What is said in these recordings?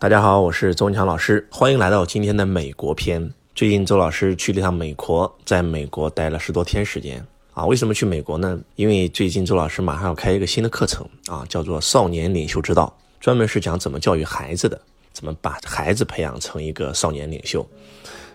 大家好，我是周文强老师，欢迎来到今天的美国篇。最近周老师去了一趟美国，在美国待了十多天时间啊。为什么去美国呢？因为最近周老师马上要开一个新的课程啊，叫做《少年领袖之道》，专门是讲怎么教育孩子的，怎么把孩子培养成一个少年领袖。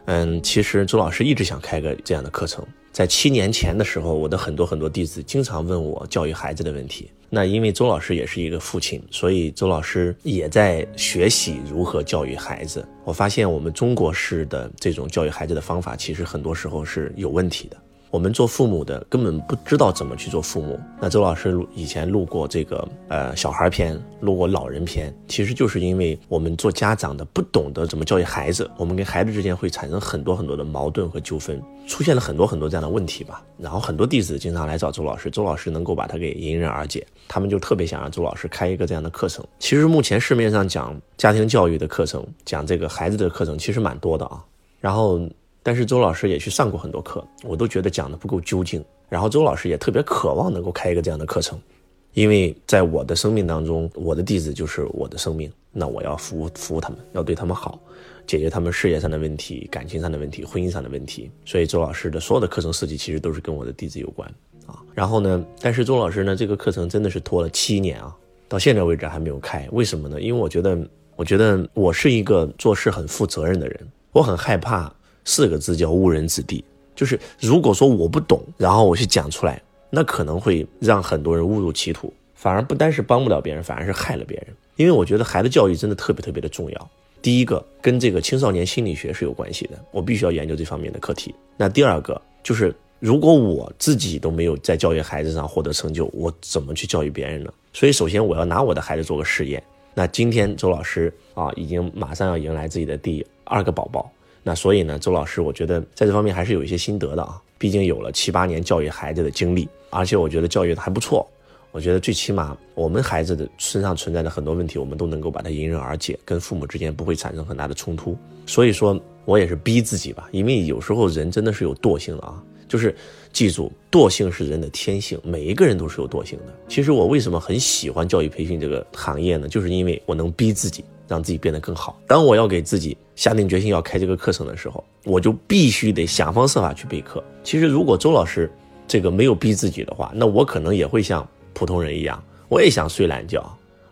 嗯，其实周老师一直想开个这样的课程。在七年前的时候，我的很多很多弟子经常问我教育孩子的问题。那因为周老师也是一个父亲，所以周老师也在学习如何教育孩子。我发现我们中国式的这种教育孩子的方法，其实很多时候是有问题的。我们做父母的根本不知道怎么去做父母。那周老师以前录过这个呃小孩儿篇，录过老人篇，其实就是因为我们做家长的不懂得怎么教育孩子，我们跟孩子之间会产生很多很多的矛盾和纠纷，出现了很多很多这样的问题吧。然后很多弟子经常来找周老师，周老师能够把他给迎刃而解，他们就特别想让周老师开一个这样的课程。其实目前市面上讲家庭教育的课程，讲这个孩子的课程其实蛮多的啊。然后。但是周老师也去上过很多课，我都觉得讲的不够究竟。然后周老师也特别渴望能够开一个这样的课程，因为在我的生命当中，我的弟子就是我的生命，那我要服务服务他们，要对他们好，解决他们事业上的问题、感情上的问题、婚姻上的问题。所以周老师的所有的课程设计其实都是跟我的弟子有关啊。然后呢，但是周老师呢，这个课程真的是拖了七年啊，到现在为止还没有开。为什么呢？因为我觉得，我觉得我是一个做事很负责任的人，我很害怕。四个字叫误人子弟，就是如果说我不懂，然后我去讲出来，那可能会让很多人误入歧途，反而不单是帮不了别人，反而是害了别人。因为我觉得孩子教育真的特别特别的重要。第一个跟这个青少年心理学是有关系的，我必须要研究这方面的课题。那第二个就是，如果我自己都没有在教育孩子上获得成就，我怎么去教育别人呢？所以首先我要拿我的孩子做个试验。那今天周老师啊，已经马上要迎来自己的第二个宝宝。那所以呢，周老师，我觉得在这方面还是有一些心得的啊。毕竟有了七八年教育孩子的经历，而且我觉得教育的还不错。我觉得最起码我们孩子的身上存在的很多问题，我们都能够把它迎刃而解，跟父母之间不会产生很大的冲突。所以说我也是逼自己吧，因为有时候人真的是有惰性的啊。就是记住，惰性是人的天性，每一个人都是有惰性的。其实我为什么很喜欢教育培训这个行业呢？就是因为我能逼自己。让自己变得更好。当我要给自己下定决心要开这个课程的时候，我就必须得想方设法去备课。其实，如果周老师这个没有逼自己的话，那我可能也会像普通人一样，我也想睡懒觉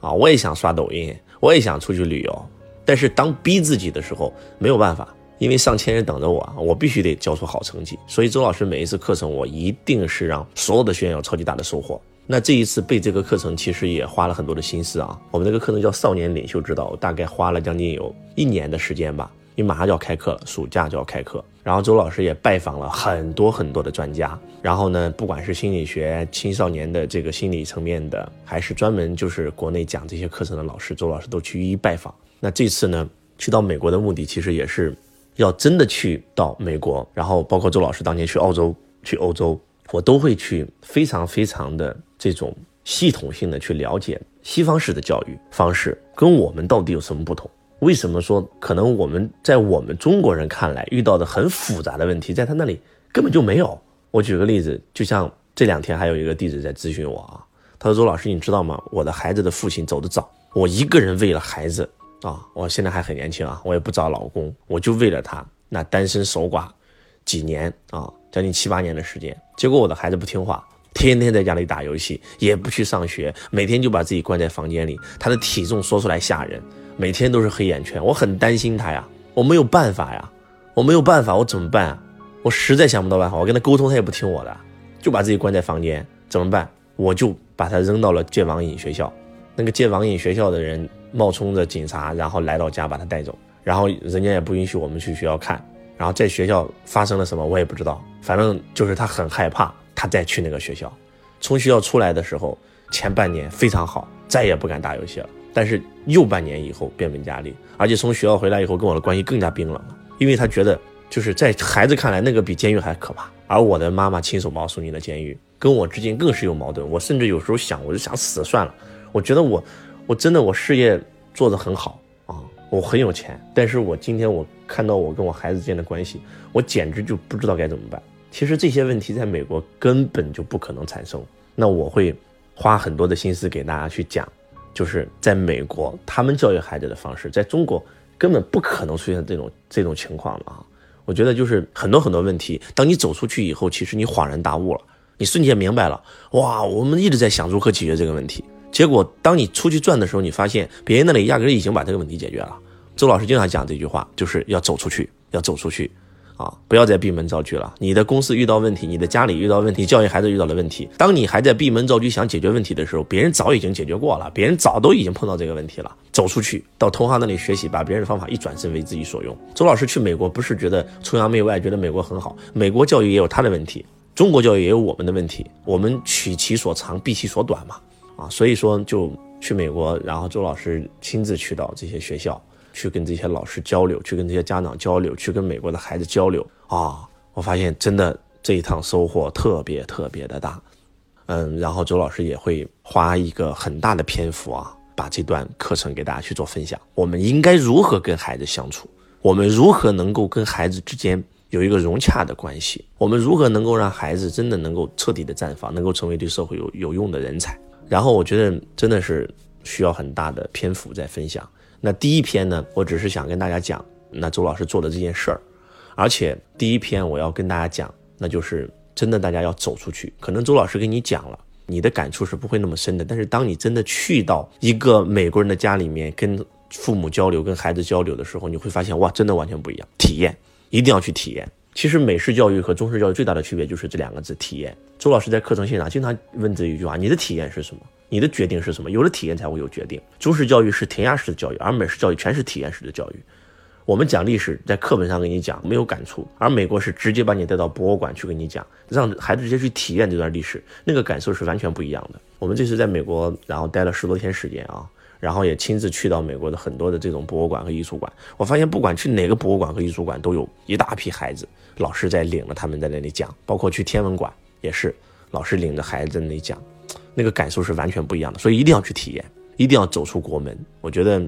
啊，我也想刷抖音，我也想出去旅游。但是，当逼自己的时候，没有办法，因为上千人等着我，我必须得交出好成绩。所以，周老师每一次课程，我一定是让所有的学员有超级大的收获。那这一次备这个课程，其实也花了很多的心思啊。我们这个课程叫《少年领袖之道》，大概花了将近有一年的时间吧。因为马上就要开课了，暑假就要开课。然后周老师也拜访了很多很多的专家。然后呢，不管是心理学、青少年的这个心理层面的，还是专门就是国内讲这些课程的老师，周老师都去一一拜访。那这次呢，去到美国的目的，其实也是要真的去到美国。然后包括周老师当年去澳洲、去欧洲，我都会去非常非常的。这种系统性的去了解西方式的教育方式跟我们到底有什么不同？为什么说可能我们在我们中国人看来遇到的很复杂的问题，在他那里根本就没有？我举个例子，就像这两天还有一个弟子在咨询我啊，他说：“周老师，你知道吗？我的孩子的父亲走得早，我一个人为了孩子啊，我现在还很年轻啊，我也不找老公，我就为了他，那单身守寡几年啊，将近七八年的时间，结果我的孩子不听话。”天天在家里打游戏，也不去上学，每天就把自己关在房间里。他的体重说出来吓人，每天都是黑眼圈。我很担心他呀，我没有办法呀，我没有办法，我怎么办啊？我实在想不到办法。我跟他沟通，他也不听我的，就把自己关在房间，怎么办？我就把他扔到了戒网瘾学校。那个戒网瘾学校的人冒充着警察，然后来到家把他带走，然后人家也不允许我们去学校看。然后在学校发生了什么，我也不知道。反正就是他很害怕。他再去那个学校，从学校出来的时候，前半年非常好，再也不敢打游戏了。但是又半年以后变本加厉，而且从学校回来以后，跟我的关系更加冰冷了。因为他觉得，就是在孩子看来，那个比监狱还可怕。而我的妈妈亲手把我送进了监狱，跟我之间更是有矛盾。我甚至有时候想，我就想死算了。我觉得我，我真的我事业做得很好，我很有钱。但是我今天我看到我跟我孩子之间的关系，我简直就不知道该怎么办。其实这些问题在美国根本就不可能产生。那我会花很多的心思给大家去讲，就是在美国他们教育孩子的方式，在中国根本不可能出现这种这种情况的啊！我觉得就是很多很多问题，当你走出去以后，其实你恍然大悟了，你瞬间明白了，哇，我们一直在想如何解决这个问题，结果当你出去转的时候，你发现别人那里压根已经把这个问题解决了。周老师经常讲这句话，就是要走出去，要走出去。啊，不要再闭门造车了。你的公司遇到问题，你的家里遇到问题，教育孩子遇到了问题。当你还在闭门造车想解决问题的时候，别人早已经解决过了，别人早都已经碰到这个问题了。走出去，到同行那里学习，把别人的方法一转身为自己所用。周老师去美国不是觉得崇洋媚外，觉得美国很好。美国教育也有他的问题，中国教育也有我们的问题。我们取其所长，避其所短嘛。啊，所以说就去美国，然后周老师亲自去到这些学校。去跟这些老师交流，去跟这些家长交流，去跟美国的孩子交流啊！我发现真的这一趟收获特别特别的大，嗯，然后周老师也会花一个很大的篇幅啊，把这段课程给大家去做分享。我们应该如何跟孩子相处？我们如何能够跟孩子之间有一个融洽的关系？我们如何能够让孩子真的能够彻底的绽放，能够成为对社会有有用的人才？然后我觉得真的是需要很大的篇幅在分享。那第一篇呢，我只是想跟大家讲，那周老师做的这件事儿，而且第一篇我要跟大家讲，那就是真的大家要走出去。可能周老师跟你讲了，你的感触是不会那么深的。但是当你真的去到一个美国人的家里面，跟父母交流、跟孩子交流的时候，你会发现，哇，真的完全不一样。体验一定要去体验。其实美式教育和中式教育最大的区别就是这两个字：体验。周老师在课程现场经常问这一句话：你的体验是什么？你的决定是什么？有了体验才会有决定。中式教育是填鸭式的教育，而美式教育全是体验式的教育。我们讲历史，在课本上给你讲没有感触，而美国是直接把你带到博物馆去给你讲，让孩子直接去体验这段历史，那个感受是完全不一样的。我们这次在美国，然后待了十多天时间啊，然后也亲自去到美国的很多的这种博物馆和艺术馆。我发现不管去哪个博物馆和艺术馆，都有一大批孩子，老师在领着他们在那里讲，包括去天文馆也是，老师领着孩子在那里讲。那个感受是完全不一样的，所以一定要去体验，一定要走出国门。我觉得，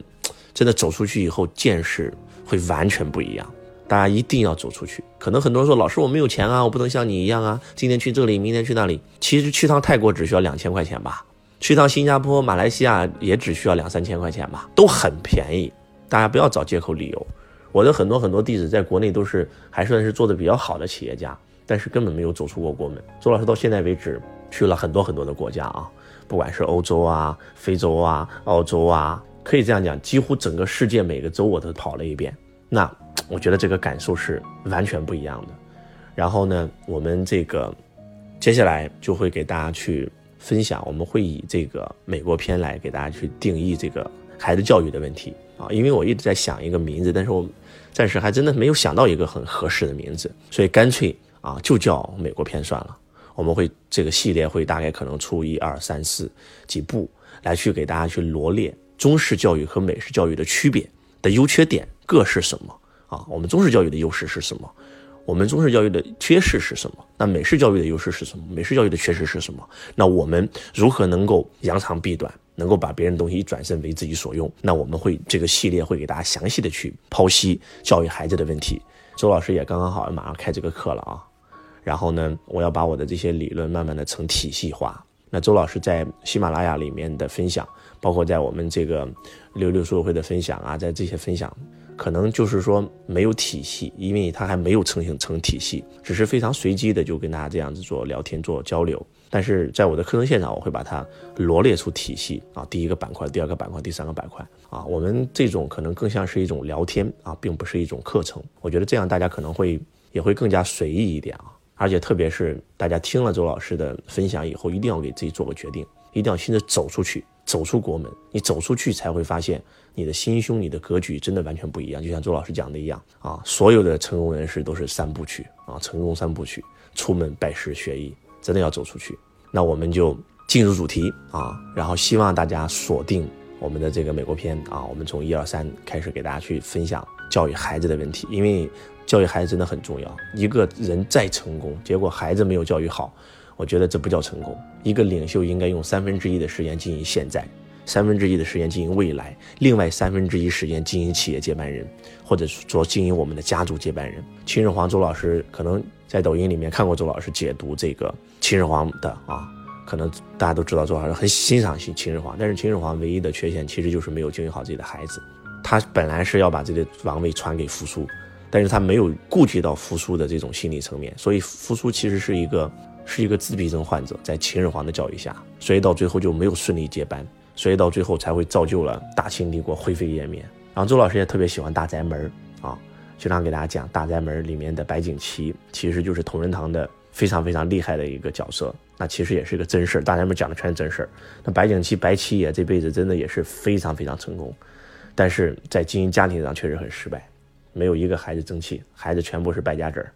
真的走出去以后，见识会完全不一样。大家一定要走出去。可能很多人说，老师我没有钱啊，我不能像你一样啊，今天去这里，明天去那里。其实去趟泰国只需要两千块钱吧，去趟新加坡、马来西亚也只需要两三千块钱吧，都很便宜。大家不要找借口理由。我的很多很多弟子在国内都是还算是做的比较好的企业家，但是根本没有走出过国门。周老师到现在为止。去了很多很多的国家啊，不管是欧洲啊、非洲啊、澳洲啊，可以这样讲，几乎整个世界每个州我都跑了一遍。那我觉得这个感受是完全不一样的。然后呢，我们这个接下来就会给大家去分享，我们会以这个美国片来给大家去定义这个孩子教育的问题啊。因为我一直在想一个名字，但是我暂时还真的没有想到一个很合适的名字，所以干脆啊就叫美国片算了。我们会这个系列会大概可能出一二三四几部来去给大家去罗列中式教育和美式教育的区别的优缺点各是什么啊？我们中式教育的优势是什么？我们中式教育的缺失是什么？那美式教育的优势是什么？美式教育的缺失是什么？那我们如何能够扬长避短，能够把别人东西一转身为自己所用？那我们会这个系列会给大家详细的去剖析教育孩子的问题。周老师也刚刚好马上开这个课了啊。然后呢，我要把我的这些理论慢慢的成体系化。那周老师在喜马拉雅里面的分享，包括在我们这个六六书友会的分享啊，在这些分享，可能就是说没有体系，因为他还没有成型成体系，只是非常随机的就跟大家这样子做聊天做交流。但是在我的课程现场，我会把它罗列出体系啊，第一个板块，第二个板块，第三个板块啊，我们这种可能更像是一种聊天啊，并不是一种课程。我觉得这样大家可能会也会更加随意一点啊。而且特别是大家听了周老师的分享以后，一定要给自己做个决定，一定要亲自走出去，走出国门。你走出去才会发现，你的心胸、你的格局真的完全不一样。就像周老师讲的一样啊，所有的成功人士都是三部曲啊，成功三部曲：出门、拜师、学艺，真的要走出去。那我们就进入主题啊，然后希望大家锁定我们的这个美国篇啊，我们从一二三开始给大家去分享教育孩子的问题，因为。教育孩子真的很重要。一个人再成功，结果孩子没有教育好，我觉得这不叫成功。一个领袖应该用三分之一的时间经营现在，三分之一的时间经营未来，另外三分之一时间经营企业接班人，或者说经营我们的家族接班人。秦始皇周老师可能在抖音里面看过周老师解读这个秦始皇的啊可能大家都知道周老师很欣赏秦秦始皇，但是秦始皇唯一的缺陷其实就是没有教育好自己的孩子。他本来是要把这个王位传给扶苏，但是他没有顾及到扶苏的这种心理层面，所以扶苏其实是一个是一个自闭症患者，在秦始皇的教育下，所以到最后就没有顺利接班，所以到最后才会造就了大清帝国灰飞烟灭。然后周老师也特别喜欢大宅门啊，经常给大家讲大宅门里面的白景琦，其实就是同仁堂的非常非常厉害的一个角色，那其实也是一个真事儿，大宅门讲的全是真事儿。那白景琦白七爷这辈子真的也是非常非常成功。但是在经营家庭上确实很失败，没有一个孩子争气，孩子全部是败家子儿。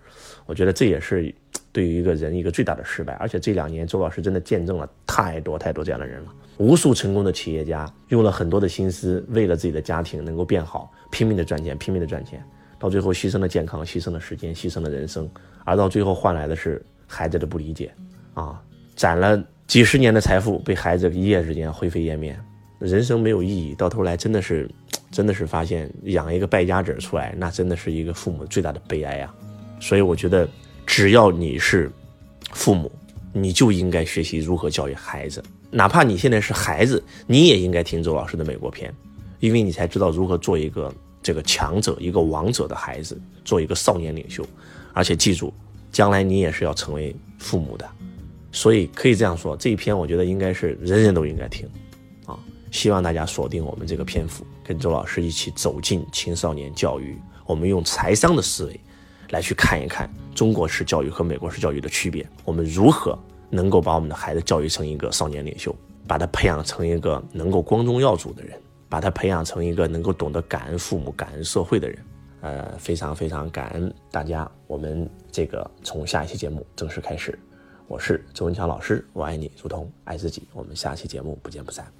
我觉得这也是对于一个人一个最大的失败。而且这两年周老师真的见证了太多太多这样的人了，无数成功的企业家用了很多的心思，为了自己的家庭能够变好，拼命的赚钱，拼命的赚钱，到最后牺牲了健康，牺牲了时间，牺牲了人生，而到最后换来的是孩子的不理解，啊，攒了几十年的财富被孩子一夜之间灰飞烟灭，人生没有意义，到头来真的是。真的是发现养一个败家子出来，那真的是一个父母最大的悲哀啊。所以我觉得，只要你是父母，你就应该学习如何教育孩子。哪怕你现在是孩子，你也应该听周老师的美国篇，因为你才知道如何做一个这个强者、一个王者的孩子，做一个少年领袖。而且记住，将来你也是要成为父母的。所以可以这样说，这一篇我觉得应该是人人都应该听。希望大家锁定我们这个篇幅，跟周老师一起走进青少年教育。我们用财商的思维来去看一看中国式教育和美国式教育的区别。我们如何能够把我们的孩子教育成一个少年领袖，把他培养成一个能够光宗耀祖的人，把他培养成一个能够懂得感恩父母、感恩社会的人。呃，非常非常感恩大家。我们这个从下一期节目正式开始。我是周文强老师，我爱你如同爱自己。我们下期节目不见不散。